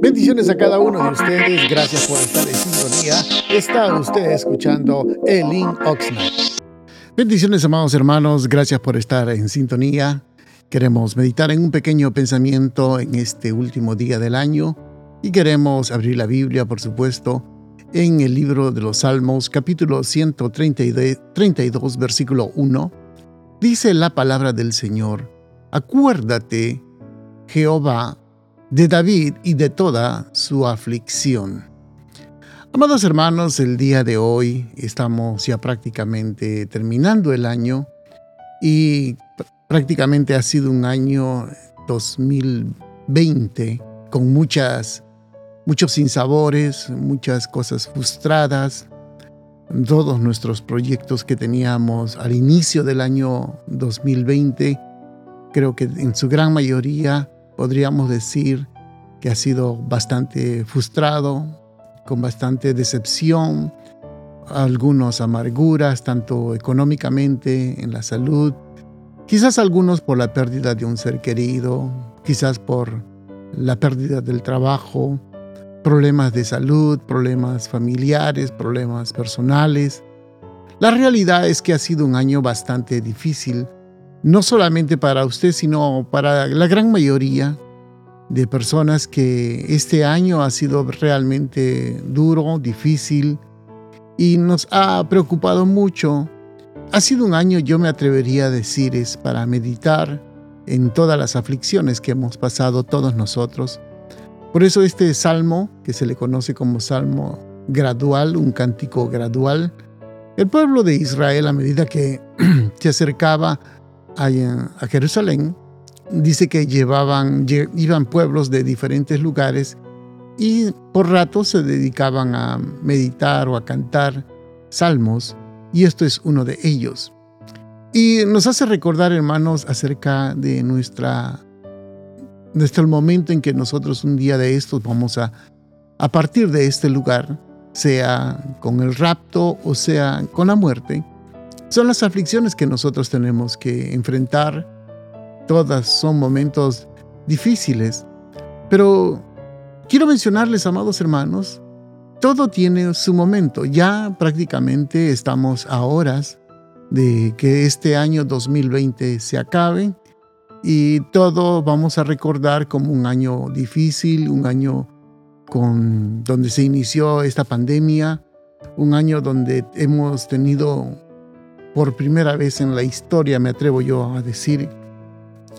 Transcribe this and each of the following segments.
Bendiciones a cada uno de ustedes. Gracias por estar en sintonía. Está usted escuchando Elin Oxnard. Bendiciones, amados hermanos. Gracias por estar en sintonía. Queremos meditar en un pequeño pensamiento en este último día del año y queremos abrir la Biblia, por supuesto, en el libro de los Salmos, capítulo 132, versículo 1. Dice la palabra del Señor, acuérdate, Jehová, de David y de toda su aflicción. Amados hermanos, el día de hoy estamos ya prácticamente terminando el año y prácticamente ha sido un año 2020 con muchas, muchos sinsabores, muchas cosas frustradas, todos nuestros proyectos que teníamos al inicio del año 2020, creo que en su gran mayoría podríamos decir que ha sido bastante frustrado, con bastante decepción, algunos amarguras, tanto económicamente, en la salud, quizás algunos por la pérdida de un ser querido, quizás por la pérdida del trabajo, problemas de salud, problemas familiares, problemas personales. La realidad es que ha sido un año bastante difícil no solamente para usted, sino para la gran mayoría de personas que este año ha sido realmente duro, difícil y nos ha preocupado mucho. Ha sido un año, yo me atrevería a decir, es para meditar en todas las aflicciones que hemos pasado todos nosotros. Por eso este salmo, que se le conoce como salmo gradual, un cántico gradual, el pueblo de Israel a medida que se acercaba a, Jerusalén, dice que llevaban, iban pueblos de diferentes lugares y por rato se dedicaban a meditar o a cantar salmos, y esto es uno de ellos. Y nos hace recordar, hermanos, acerca de nuestra, el momento en que nosotros un día de estos vamos a, a partir de este lugar, sea con el rapto o sea con la muerte, son las aflicciones que nosotros tenemos que enfrentar. Todas son momentos difíciles. Pero quiero mencionarles, amados hermanos, todo tiene su momento. Ya prácticamente estamos a horas de que este año 2020 se acabe y todo vamos a recordar como un año difícil, un año con donde se inició esta pandemia, un año donde hemos tenido por primera vez en la historia, me atrevo yo a decir,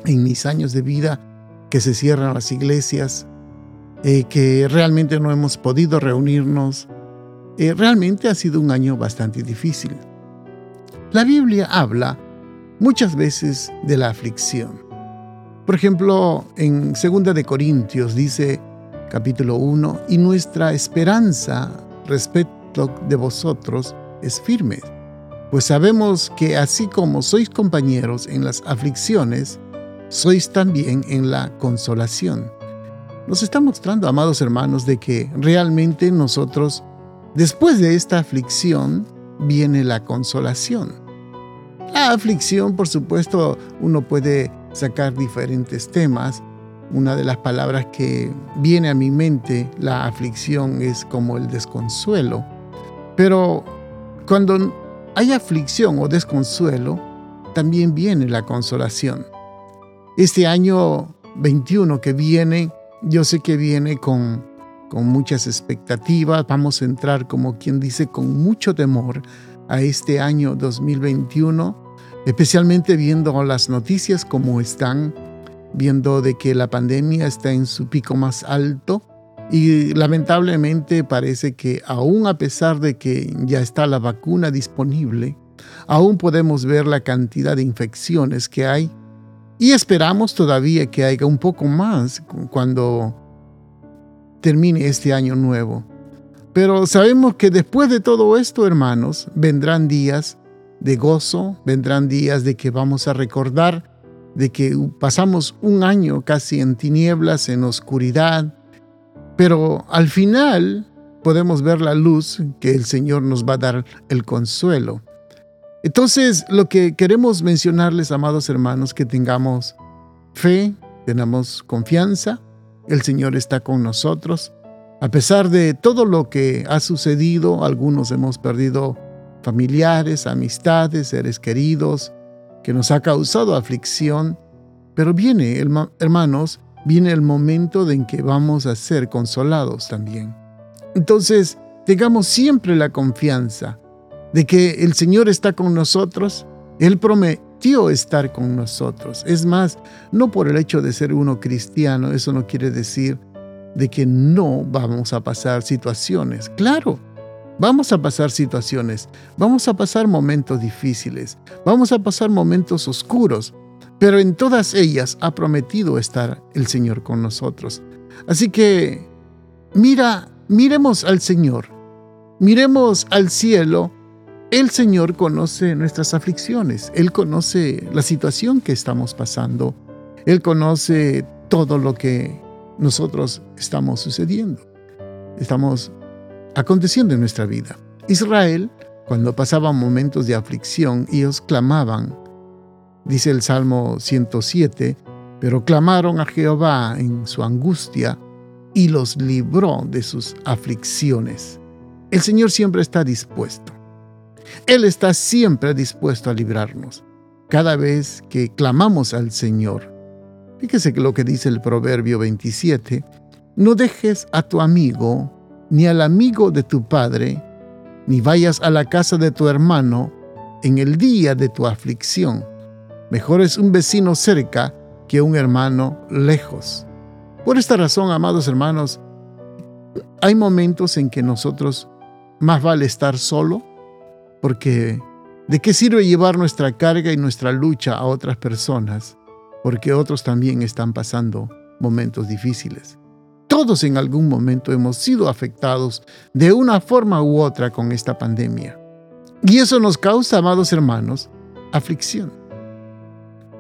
en mis años de vida, que se cierran las iglesias, eh, que realmente no hemos podido reunirnos. Eh, realmente ha sido un año bastante difícil. La Biblia habla muchas veces de la aflicción. Por ejemplo, en 2 de Corintios dice capítulo 1, y nuestra esperanza respecto de vosotros es firme pues sabemos que así como sois compañeros en las aflicciones, sois también en la consolación. Nos está mostrando, amados hermanos, de que realmente nosotros, después de esta aflicción, viene la consolación. La aflicción, por supuesto, uno puede sacar diferentes temas. Una de las palabras que viene a mi mente, la aflicción, es como el desconsuelo. Pero cuando hay aflicción o desconsuelo, también viene la consolación. Este año 21 que viene, yo sé que viene con, con muchas expectativas, vamos a entrar como quien dice con mucho temor a este año 2021, especialmente viendo las noticias como están, viendo de que la pandemia está en su pico más alto y lamentablemente parece que aún a pesar de que ya está la vacuna disponible, aún podemos ver la cantidad de infecciones que hay y esperamos todavía que haya un poco más cuando termine este año nuevo. Pero sabemos que después de todo esto, hermanos, vendrán días de gozo, vendrán días de que vamos a recordar de que pasamos un año casi en tinieblas, en oscuridad, pero al final podemos ver la luz que el Señor nos va a dar el consuelo. Entonces, lo que queremos mencionarles, amados hermanos, que tengamos fe, tengamos confianza el Señor está con nosotros. A pesar de todo lo que ha sucedido, algunos hemos perdido familiares, amistades, seres queridos, que nos ha causado aflicción, pero viene, hermanos, viene el momento en que vamos a ser consolados también. Entonces, tengamos siempre la confianza de que el Señor está con nosotros. Él prometió estar con nosotros. Es más, no por el hecho de ser uno cristiano, eso no quiere decir de que no vamos a pasar situaciones. Claro, vamos a pasar situaciones, vamos a pasar momentos difíciles, vamos a pasar momentos oscuros, pero en todas ellas ha prometido estar el Señor con nosotros. Así que mira, miremos al Señor, miremos al cielo. El Señor conoce nuestras aflicciones, Él conoce la situación que estamos pasando, Él conoce todo lo que nosotros estamos sucediendo, estamos aconteciendo en nuestra vida. Israel, cuando pasaba momentos de aflicción, ellos clamaban dice el Salmo 107, pero clamaron a Jehová en su angustia y los libró de sus aflicciones. El Señor siempre está dispuesto. Él está siempre dispuesto a librarnos. Cada vez que clamamos al Señor, fíjese lo que dice el Proverbio 27, no dejes a tu amigo, ni al amigo de tu padre, ni vayas a la casa de tu hermano en el día de tu aflicción Mejor es un vecino cerca que un hermano lejos. Por esta razón, amados hermanos, hay momentos en que nosotros más vale estar solo, porque ¿de qué sirve llevar nuestra carga y nuestra lucha a otras personas? Porque otros también están pasando momentos difíciles. Todos en algún momento hemos sido afectados de una forma u otra con esta pandemia. Y eso nos causa, amados hermanos, aflicción.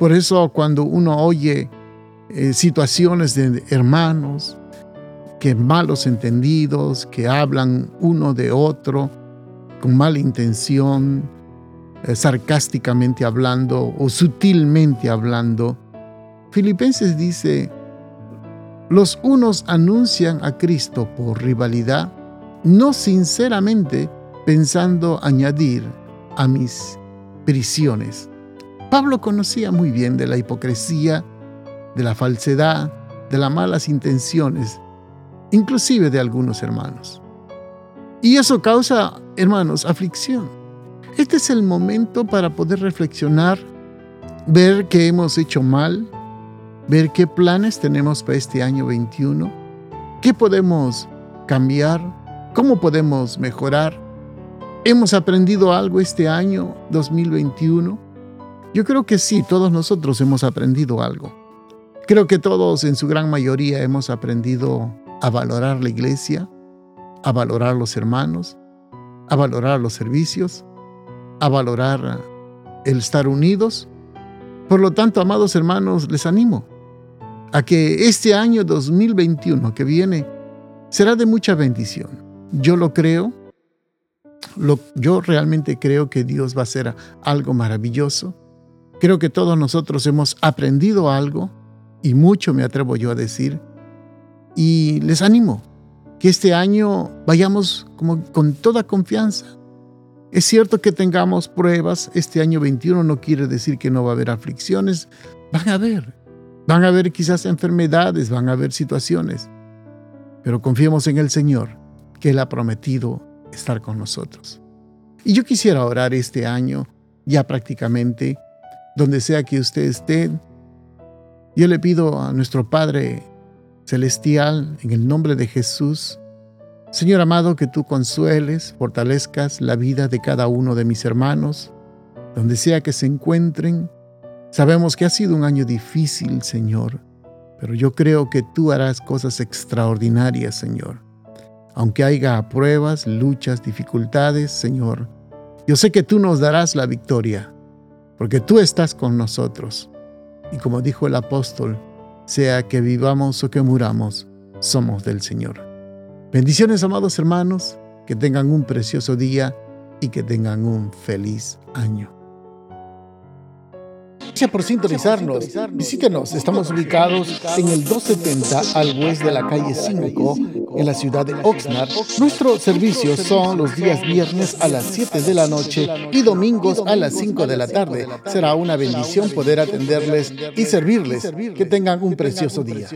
Por eso cuando uno oye eh, situaciones de hermanos, que malos entendidos, que hablan uno de otro con mala intención, eh, sarcásticamente hablando o sutilmente hablando, Filipenses dice, los unos anuncian a Cristo por rivalidad, no sinceramente pensando añadir a mis prisiones. Pablo conocía muy bien de la hipocresía, de la falsedad, de las malas intenciones, inclusive de algunos hermanos. Y eso causa, hermanos, aflicción. Este es el momento para poder reflexionar, ver qué hemos hecho mal, ver qué planes tenemos para este año 21, qué podemos cambiar, cómo podemos mejorar. ¿Hemos aprendido algo este año 2021? Yo creo que sí, todos nosotros hemos aprendido algo. Creo que todos en su gran mayoría hemos aprendido a valorar la iglesia, a valorar los hermanos, a valorar los servicios, a valorar el estar unidos. Por lo tanto, amados hermanos, les animo a que este año 2021 que viene será de mucha bendición. Yo lo creo. yo realmente creo que Dios va a hacer algo maravilloso. Creo que todos nosotros hemos aprendido algo y mucho me atrevo yo a decir. Y les animo que este año vayamos como con toda confianza. Es cierto que tengamos pruebas, este año 21 no quiere decir que no va a haber aflicciones, van a haber, van a haber quizás enfermedades, van a haber situaciones, pero confiemos en el Señor, que Él ha prometido estar con nosotros. Y yo quisiera orar este año, ya prácticamente, donde sea que usted esté, yo le pido a nuestro Padre Celestial, en el nombre de Jesús, Señor amado, que tú consueles, fortalezcas la vida de cada uno de mis hermanos, donde sea que se encuentren. Sabemos que ha sido un año difícil, Señor, pero yo creo que tú harás cosas extraordinarias, Señor. Aunque haya pruebas, luchas, dificultades, Señor, yo sé que tú nos darás la victoria porque tú estás con nosotros. Y como dijo el apóstol, sea que vivamos o que muramos, somos del Señor. Bendiciones, amados hermanos, que tengan un precioso día y que tengan un feliz año. Por sintonizarnos. Visítenos. Estamos ubicados en el 270 al oeste de la calle 5 en la ciudad de Oxnard. Nuestros servicios son los días viernes a las 7 de la noche y domingos a las 5 de la tarde. Será una bendición poder atenderles y servirles. Que tengan un precioso día.